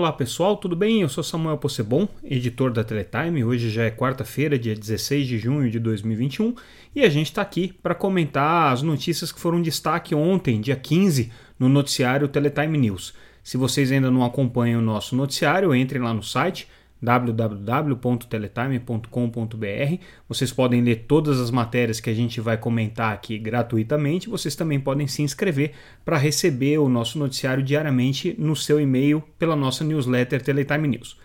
Olá pessoal, tudo bem? Eu sou Samuel Possebon, editor da Teletime. Hoje já é quarta-feira, dia 16 de junho de 2021, e a gente está aqui para comentar as notícias que foram destaque ontem, dia 15, no noticiário Teletime News. Se vocês ainda não acompanham o nosso noticiário, entrem lá no site www.teletime.com.br. Vocês podem ler todas as matérias que a gente vai comentar aqui gratuitamente. Vocês também podem se inscrever para receber o nosso noticiário diariamente no seu e-mail pela nossa newsletter Teletime News.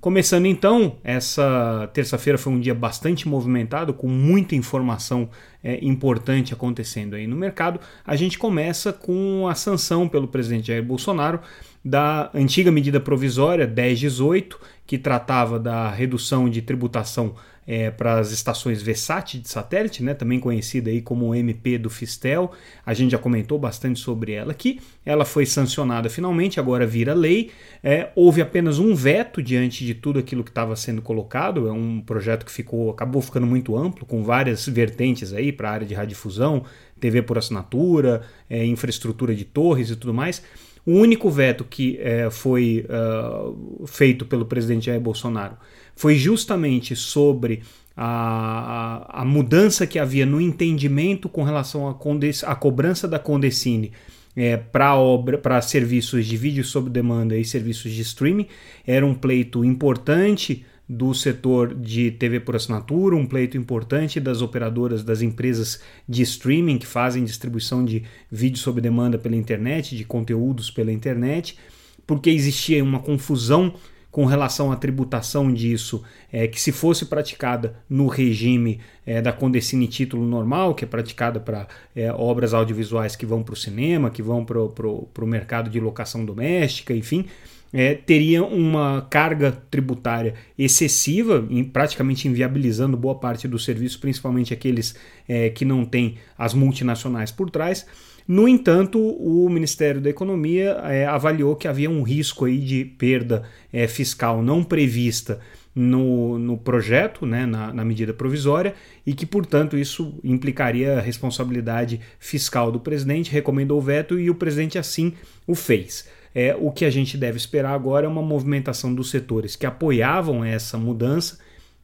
Começando então, essa terça-feira foi um dia bastante movimentado, com muita informação é, importante acontecendo aí no mercado. A gente começa com a sanção pelo presidente Jair Bolsonaro da antiga medida provisória 1018, que tratava da redução de tributação é, para as estações VSAT de satélite, né, também conhecida aí como MP do Fistel. A gente já comentou bastante sobre ela aqui. Ela foi sancionada finalmente, agora vira lei. É, houve apenas um veto diante de tudo aquilo que estava sendo colocado. É um projeto que ficou, acabou ficando muito amplo, com várias vertentes aí para a área de radiodifusão, TV por assinatura, é, infraestrutura de torres e tudo mais. O único veto que é, foi uh, feito pelo presidente Jair Bolsonaro foi justamente sobre a, a, a mudança que havia no entendimento com relação à cobrança da Condecine é, para serviços de vídeo sob demanda e serviços de streaming. Era um pleito importante do setor de TV por assinatura, um pleito importante das operadoras das empresas de streaming que fazem distribuição de vídeo sob demanda pela internet, de conteúdos pela internet, porque existia uma confusão com relação à tributação disso, é, que se fosse praticada no regime é, da Condecine título normal, que é praticada para é, obras audiovisuais que vão para o cinema, que vão para o mercado de locação doméstica, enfim, é, teria uma carga tributária excessiva, em, praticamente inviabilizando boa parte dos serviços, principalmente aqueles é, que não têm as multinacionais por trás. No entanto, o Ministério da Economia é, avaliou que havia um risco aí de perda é, fiscal não prevista no, no projeto, né, na, na, medida provisória, e que, portanto, isso implicaria responsabilidade fiscal do presidente, recomendou o veto e o presidente assim o fez. É, o que a gente deve esperar agora é uma movimentação dos setores que apoiavam essa mudança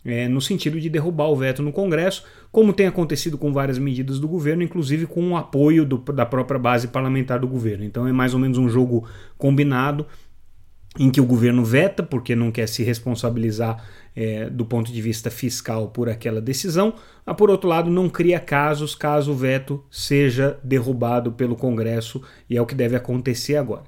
é, no sentido de derrubar o veto no Congresso, como tem acontecido com várias medidas do governo, inclusive com o apoio do, da própria base parlamentar do governo. Então é mais ou menos um jogo combinado em que o governo veta porque não quer se responsabilizar é, do ponto de vista fiscal por aquela decisão, mas por outro lado não cria casos caso o veto seja derrubado pelo Congresso e é o que deve acontecer agora.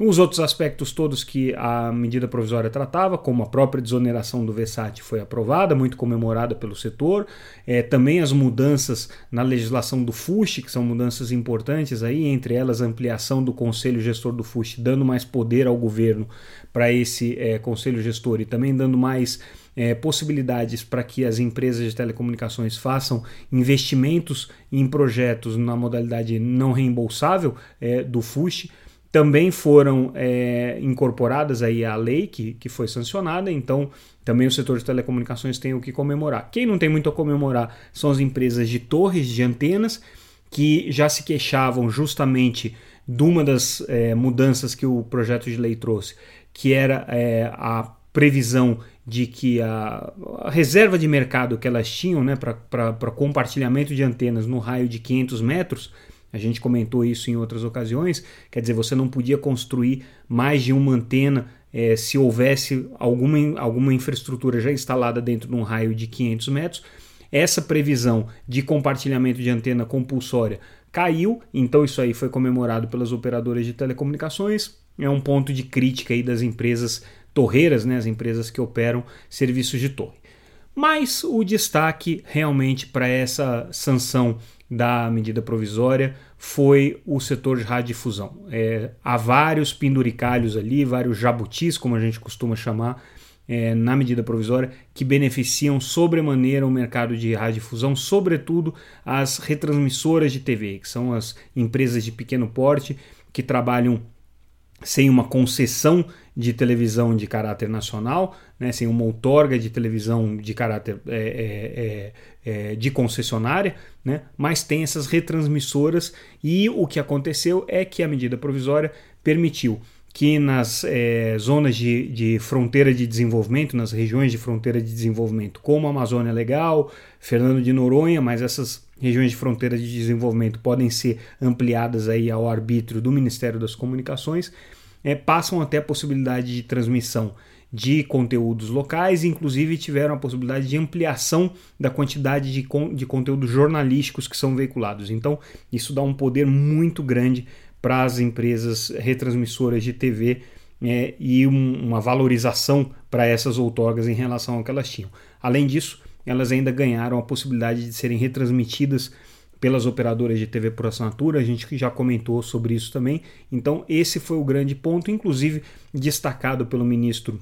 Os outros aspectos todos que a medida provisória tratava, como a própria desoneração do VSAT foi aprovada, muito comemorada pelo setor, é, também as mudanças na legislação do FUST, que são mudanças importantes aí, entre elas a ampliação do conselho gestor do FUST, dando mais poder ao governo para esse é, conselho gestor e também dando mais é, possibilidades para que as empresas de telecomunicações façam investimentos em projetos na modalidade não reembolsável é, do FUST também foram é, incorporadas aí à lei que, que foi sancionada, então também o setor de telecomunicações tem o que comemorar. Quem não tem muito a comemorar são as empresas de torres de antenas, que já se queixavam justamente de uma das é, mudanças que o projeto de lei trouxe, que era é, a previsão de que a, a, reserva de mercado que elas tinham né, para compartilhamento de antenas no raio de 500 metros a gente comentou isso em outras ocasiões. Quer dizer, você não podia construir mais de uma antena é, se houvesse alguma, alguma infraestrutura já instalada dentro de um raio de 500 metros. Essa previsão de compartilhamento de antena compulsória caiu, então isso aí foi comemorado pelas operadoras de telecomunicações. É um ponto de crítica aí das empresas torreiras, né, as empresas que operam serviços de torre. Mas o destaque realmente para essa sanção da medida provisória foi o setor de radiodifusão. É, há vários penduricalhos ali, vários jabutis, como a gente costuma chamar, é, na medida provisória, que beneficiam sobremaneira o mercado de radiodifusão, sobretudo as retransmissoras de TV, que são as empresas de pequeno porte que trabalham sem uma concessão de televisão de caráter nacional, né, sem uma outorga de televisão de caráter é, é, é, é, de concessionária, né, mas tem essas retransmissoras e o que aconteceu é que a medida provisória permitiu que nas é, zonas de, de, fronteira de desenvolvimento, nas regiões de fronteira de desenvolvimento, como Amazônia Legal, Fernando de Noronha, mas essas regiões de fronteira de desenvolvimento podem ser ampliadas aí ao arbítrio do Ministério das Comunicações, é, passam até a possibilidade de transmissão de conteúdos locais, inclusive tiveram a possibilidade de ampliação da quantidade de, con de conteúdos jornalísticos que são veiculados. Então, isso dá um poder muito grande para as empresas retransmissoras de TV é, e um, uma valorização para essas outorgas em relação ao que elas tinham. Além disso, elas ainda ganharam a possibilidade de serem retransmitidas pelas operadoras de TV por assinatura, a gente já comentou sobre isso também. Então, esse foi o grande ponto, inclusive destacado pelo ministro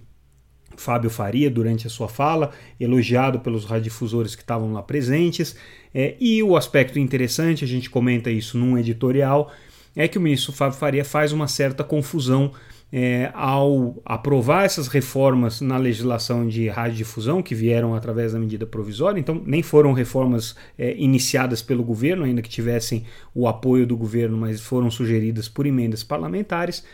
Fábio Faria durante a sua fala, elogiado pelos radiodifusores que estavam lá presentes. É, e o aspecto interessante, a gente comenta isso num editorial, é que o ministro Fábio Faria faz uma certa confusão é, ao aprovar essas reformas na legislação de radiodifusão que vieram através da medida provisória, então nem foram reformas é, iniciadas pelo governo, ainda que tivessem o apoio do governo, mas foram sugeridas por emendas parlamentares.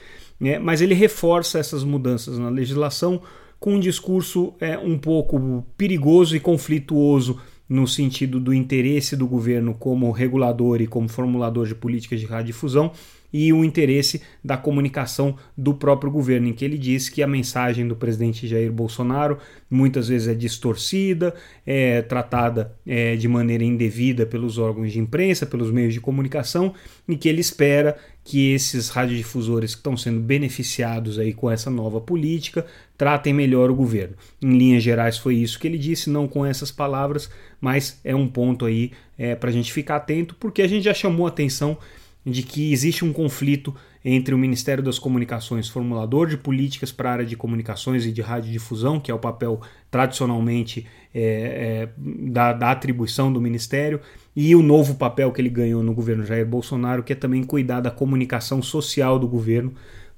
É, mas ele reforça essas mudanças na legislação com um discurso é, um pouco perigoso e conflituoso no sentido do interesse do governo como regulador e como formulador de políticas de radiodifusão e o interesse da comunicação do próprio governo, em que ele diz que a mensagem do presidente Jair Bolsonaro muitas vezes é distorcida, é tratada é, de maneira indevida pelos órgãos de imprensa, pelos meios de comunicação, e que ele espera que esses radiodifusores que estão sendo beneficiados aí com essa nova política tratem melhor o governo. Em linhas gerais foi isso que ele disse, não com essas palavras, mas é um ponto aí é, para a gente ficar atento, porque a gente já chamou atenção de que existe um conflito entre o Ministério das Comunicações, formulador de políticas para a área de comunicações e de radiodifusão, que é o papel tradicionalmente é, é, da, da, atribuição do Ministério, e o novo papel que ele ganhou no governo Jair Bolsonaro, que é também cuidar da comunicação social do governo,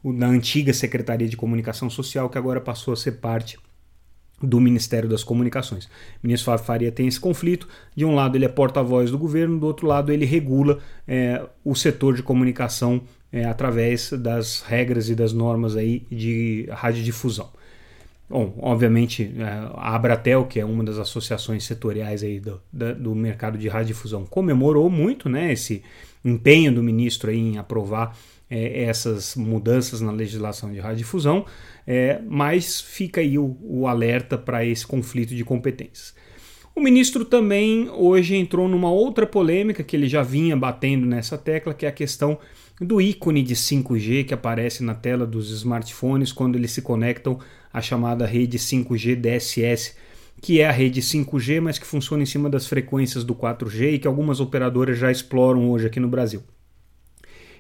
da antiga Secretaria de Comunicação Social, que agora passou a ser parte do Ministério das Comunicações. O ministro Fábio Faria tem esse conflito. De um lado, ele é porta-voz do governo, do outro lado, ele regula é, o setor de comunicação é, através das regras e das normas aí de radiodifusão. Bom, obviamente, é, a Abratel, que é uma das associações setoriais aí do, do mercado de radiodifusão, comemorou muito né, esse empenho do ministro em aprovar é, essas mudanças na legislação de radiodifusão, é, mas fica aí o, o alerta para esse conflito de competências. O ministro também hoje entrou numa outra polêmica que ele já vinha batendo nessa tecla, que é a questão do ícone de 5G que aparece na tela dos smartphones quando eles se conectam à chamada rede 5G DSS, que é a rede 5G, mas que funciona em cima das frequências do 4G e que algumas operadoras já exploram hoje aqui no Brasil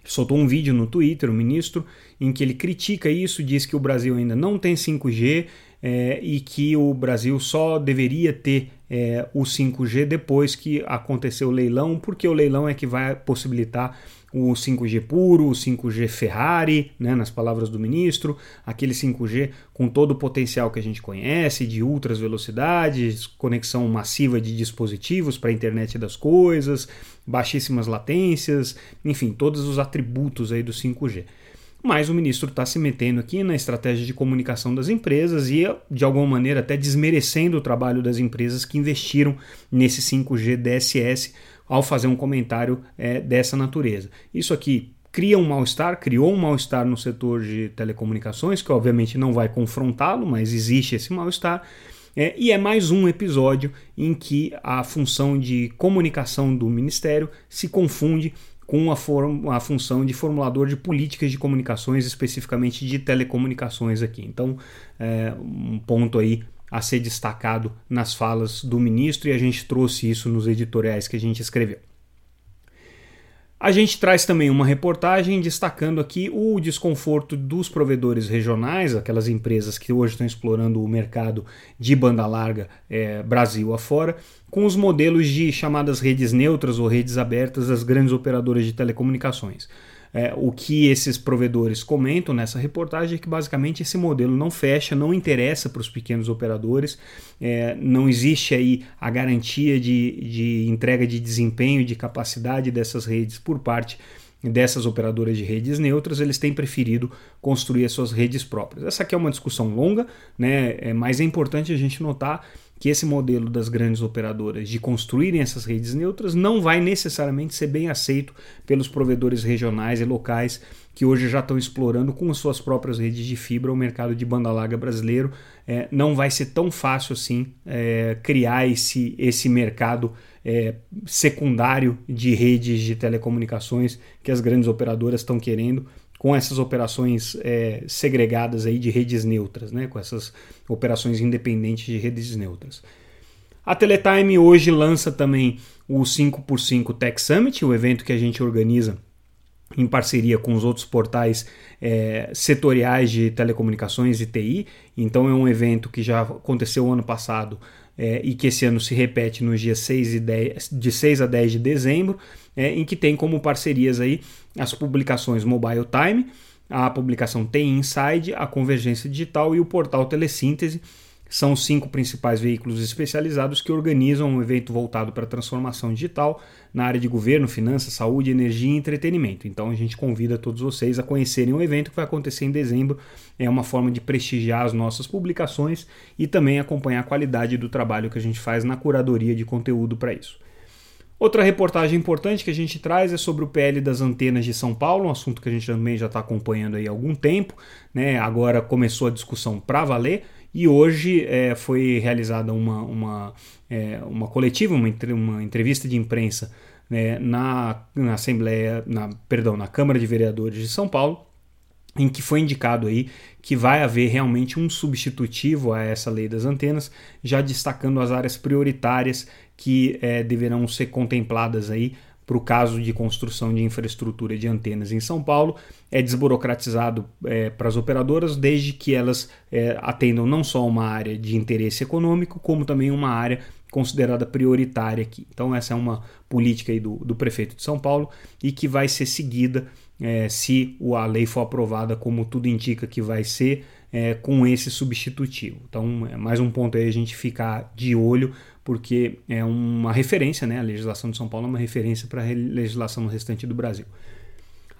soltou um vídeo no Twitter, o ministro, em que ele critica isso, diz que o Brasil ainda não tem 5G é, e que o Brasil só deveria ter é, o 5G depois que aconteceu o leilão, porque o leilão é que vai possibilitar o 5G puro, o 5G Ferrari, né, nas palavras do ministro, aquele 5G com todo o potencial que a gente conhece, de ultras velocidades, conexão massiva de dispositivos para a internet das coisas, baixíssimas latências, enfim, todos os atributos aí do 5G. Mas o ministro está se metendo aqui na estratégia de comunicação das empresas e, de alguma maneira, até desmerecendo o trabalho das empresas que investiram nesse 5G DSS ao fazer um comentário é, dessa natureza. Isso aqui cria um mal-estar, criou um mal-estar no setor de telecomunicações, que obviamente não vai confrontá-lo, mas existe esse mal-estar. É, e é mais um episódio em que a função de comunicação do Ministério se confunde com a, a função de formulador de políticas de comunicações, especificamente de telecomunicações aqui. Então, é, um ponto aí a ser destacado nas falas do ministro e a gente trouxe isso nos editoriais que a gente escreveu. A gente traz também uma reportagem destacando aqui o desconforto dos provedores regionais, aquelas empresas que hoje estão explorando o mercado de banda larga é, Brasil afora, com os modelos de chamadas redes neutras ou redes abertas das grandes operadoras de telecomunicações. É, o que esses provedores comentam nessa reportagem é que basicamente esse modelo não fecha, não interessa para os pequenos operadores, é, não existe aí a garantia de, de entrega de desempenho de capacidade dessas redes por parte dessas operadoras de redes neutras, eles têm preferido construir as suas redes próprias. Essa aqui é uma discussão longa, né? É, mas é importante a gente notar que esse modelo das grandes operadoras de construírem essas redes neutras não vai necessariamente ser bem aceito pelos provedores regionais e locais que hoje já estão explorando com as suas próprias redes de fibra o mercado de banda larga brasileiro. É, não vai ser tão fácil assim é, criar esse, esse mercado é, secundário de redes de telecomunicações que as grandes operadoras estão querendo com essas operações é, segregadas aí de redes neutras, né, com essas operações independentes de redes neutras. A Teletime hoje lança também o 5x5 Tech Summit, o evento que a gente organiza em parceria com os outros portais é, setoriais de telecomunicações e TI. Então é um evento que já aconteceu ano passado é, e que esse ano se repete nos dias 6 e 10, de 6 a 10 de dezembro, é, em que tem como parcerias aí as publicações Mobile Time, a publicação TI Inside, a Convergência Digital e o portal Telesíntese. São os cinco principais veículos especializados que organizam um evento voltado para a transformação digital na área de governo, finanças, saúde, energia e entretenimento. Então a gente convida todos vocês a conhecerem o evento que vai acontecer em dezembro. É uma forma de prestigiar as nossas publicações e também acompanhar a qualidade do trabalho que a gente faz na curadoria de conteúdo para isso. Outra reportagem importante que a gente traz é sobre o PL das antenas de São Paulo, um assunto que a gente também já está acompanhando aí há algum tempo. Né? Agora começou a discussão para valer e hoje é, foi realizada uma, uma, é, uma coletiva, uma, uma entrevista de imprensa né, na, na Assembleia, na, perdão, na Câmara de Vereadores de São Paulo, em que foi indicado aí que vai haver realmente um substitutivo a essa lei das antenas, já destacando as áreas prioritárias que é, deverão ser contempladas aí para o caso de construção de infraestrutura de antenas em São Paulo. É desburocratizado é, para as operadoras, desde que elas é, atendam não só uma área de interesse econômico, como também uma área considerada prioritária aqui. Então, essa é uma política aí do, do prefeito de São Paulo e que vai ser seguida é, se a lei for aprovada, como tudo indica que vai ser, é, com esse substitutivo. Então, é mais um ponto aí a gente ficar de olho, porque é uma referência, né? A legislação de São Paulo é uma referência para a legislação no restante do Brasil.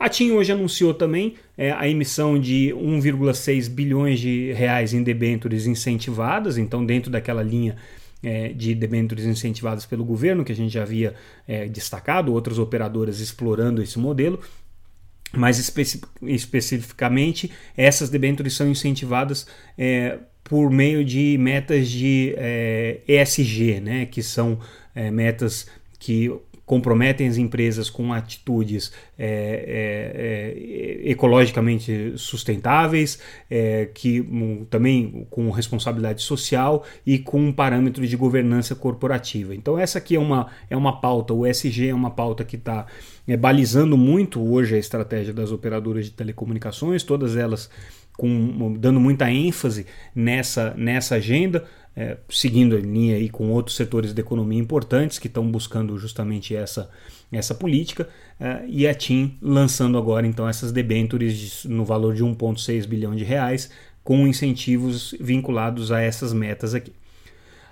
A TIM hoje anunciou também é, a emissão de 1,6 bilhões de reais em debêntures incentivadas, então dentro daquela linha é, de debêntures incentivadas pelo governo, que a gente já havia é, destacado, outras operadoras explorando esse modelo, mas especi especificamente essas debêntures são incentivadas é, por meio de metas de é, ESG, né, que são é, metas que comprometem as empresas com atitudes é, é, é, ecologicamente sustentáveis, é, que um, também com responsabilidade social e com um parâmetro de governança corporativa. Então essa aqui é uma, é uma pauta, o SG é uma pauta que está é, balizando muito hoje a estratégia das operadoras de telecomunicações, todas elas com, dando muita ênfase nessa, nessa agenda é, seguindo a linha aí com outros setores da economia importantes que estão buscando justamente essa, essa política, é, e a TIM lançando agora então essas debêntures no valor de 1,6 bilhão de reais, com incentivos vinculados a essas metas aqui.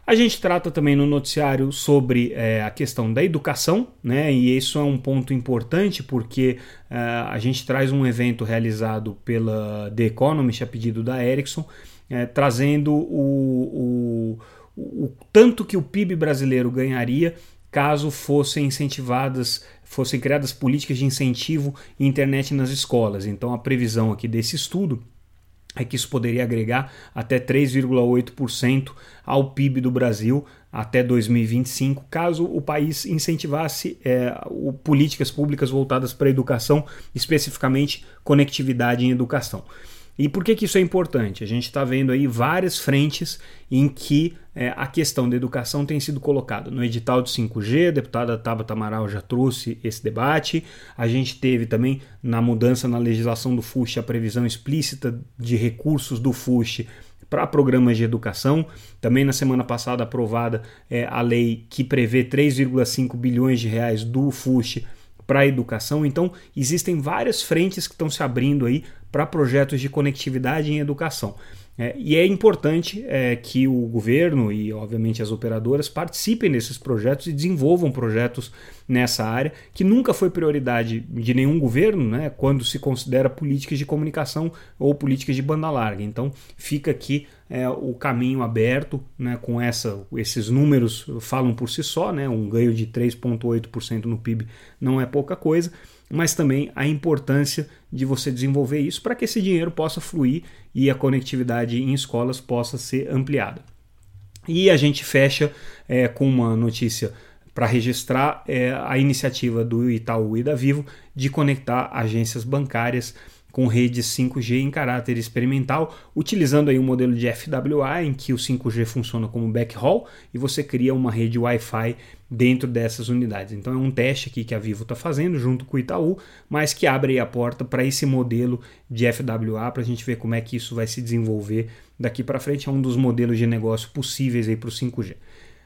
A gente trata também no noticiário sobre é, a questão da educação, né? E isso é um ponto importante porque é, a gente traz um evento realizado pela The Economist a pedido da Ericsson, é, trazendo o, o, o tanto que o PIB brasileiro ganharia caso fossem incentivadas, fossem criadas políticas de incentivo à internet nas escolas. Então a previsão aqui desse estudo é que isso poderia agregar até 3,8% ao PIB do Brasil até 2025, caso o país incentivasse é, o, políticas públicas voltadas para a educação, especificamente conectividade em educação. E por que, que isso é importante? A gente está vendo aí várias frentes em que é, a questão da educação tem sido colocada. No edital de 5G, a deputada Tabata Amaral já trouxe esse debate. A gente teve também na mudança na legislação do FUSH a previsão explícita de recursos do FUSH para programas de educação. Também na semana passada aprovada é, a lei que prevê 3,5 bilhões de reais do FUSH para a educação. Então, existem várias frentes que estão se abrindo aí para projetos de conectividade em educação. É, e é importante é, que o governo e, obviamente, as operadoras participem desses projetos e desenvolvam projetos nessa área, que nunca foi prioridade de nenhum governo, né, quando se considera políticas de comunicação ou políticas de banda larga. Então fica aqui é, o caminho aberto, né, com essa, esses números falam por si só, né, um ganho de 3,8% no PIB não é pouca coisa, mas também a importância de você desenvolver isso para que esse dinheiro possa fluir e a conectividade em escolas possa ser ampliada. E a gente fecha é, com uma notícia para registrar é, a iniciativa do Itaú e da Vivo de conectar agências bancárias com redes 5G em caráter experimental, utilizando aí um modelo de FWA em que o 5G funciona como backhaul e você cria uma rede Wi-Fi dentro dessas unidades. Então é um teste aqui que a Vivo está fazendo junto com o Itaú, mas que abre a porta para esse modelo de FWA para a gente ver como é que isso vai se desenvolver daqui para frente. É um dos modelos de negócio possíveis aí para o 5G.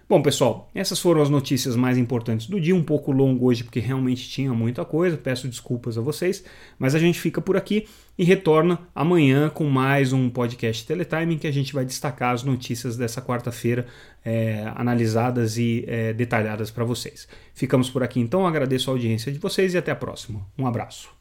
Bom, pessoal, essas foram as notícias mais importantes do dia. Um pouco longo hoje, porque realmente tinha muita coisa. Peço desculpas a vocês, mas a gente fica por aqui e retorna amanhã com mais um podcast Teletime que a gente vai destacar as notícias dessa quarta-feira é, analisadas e é, detalhadas para vocês. Ficamos por aqui então, agradeço a audiência de vocês e até a próxima. Um abraço.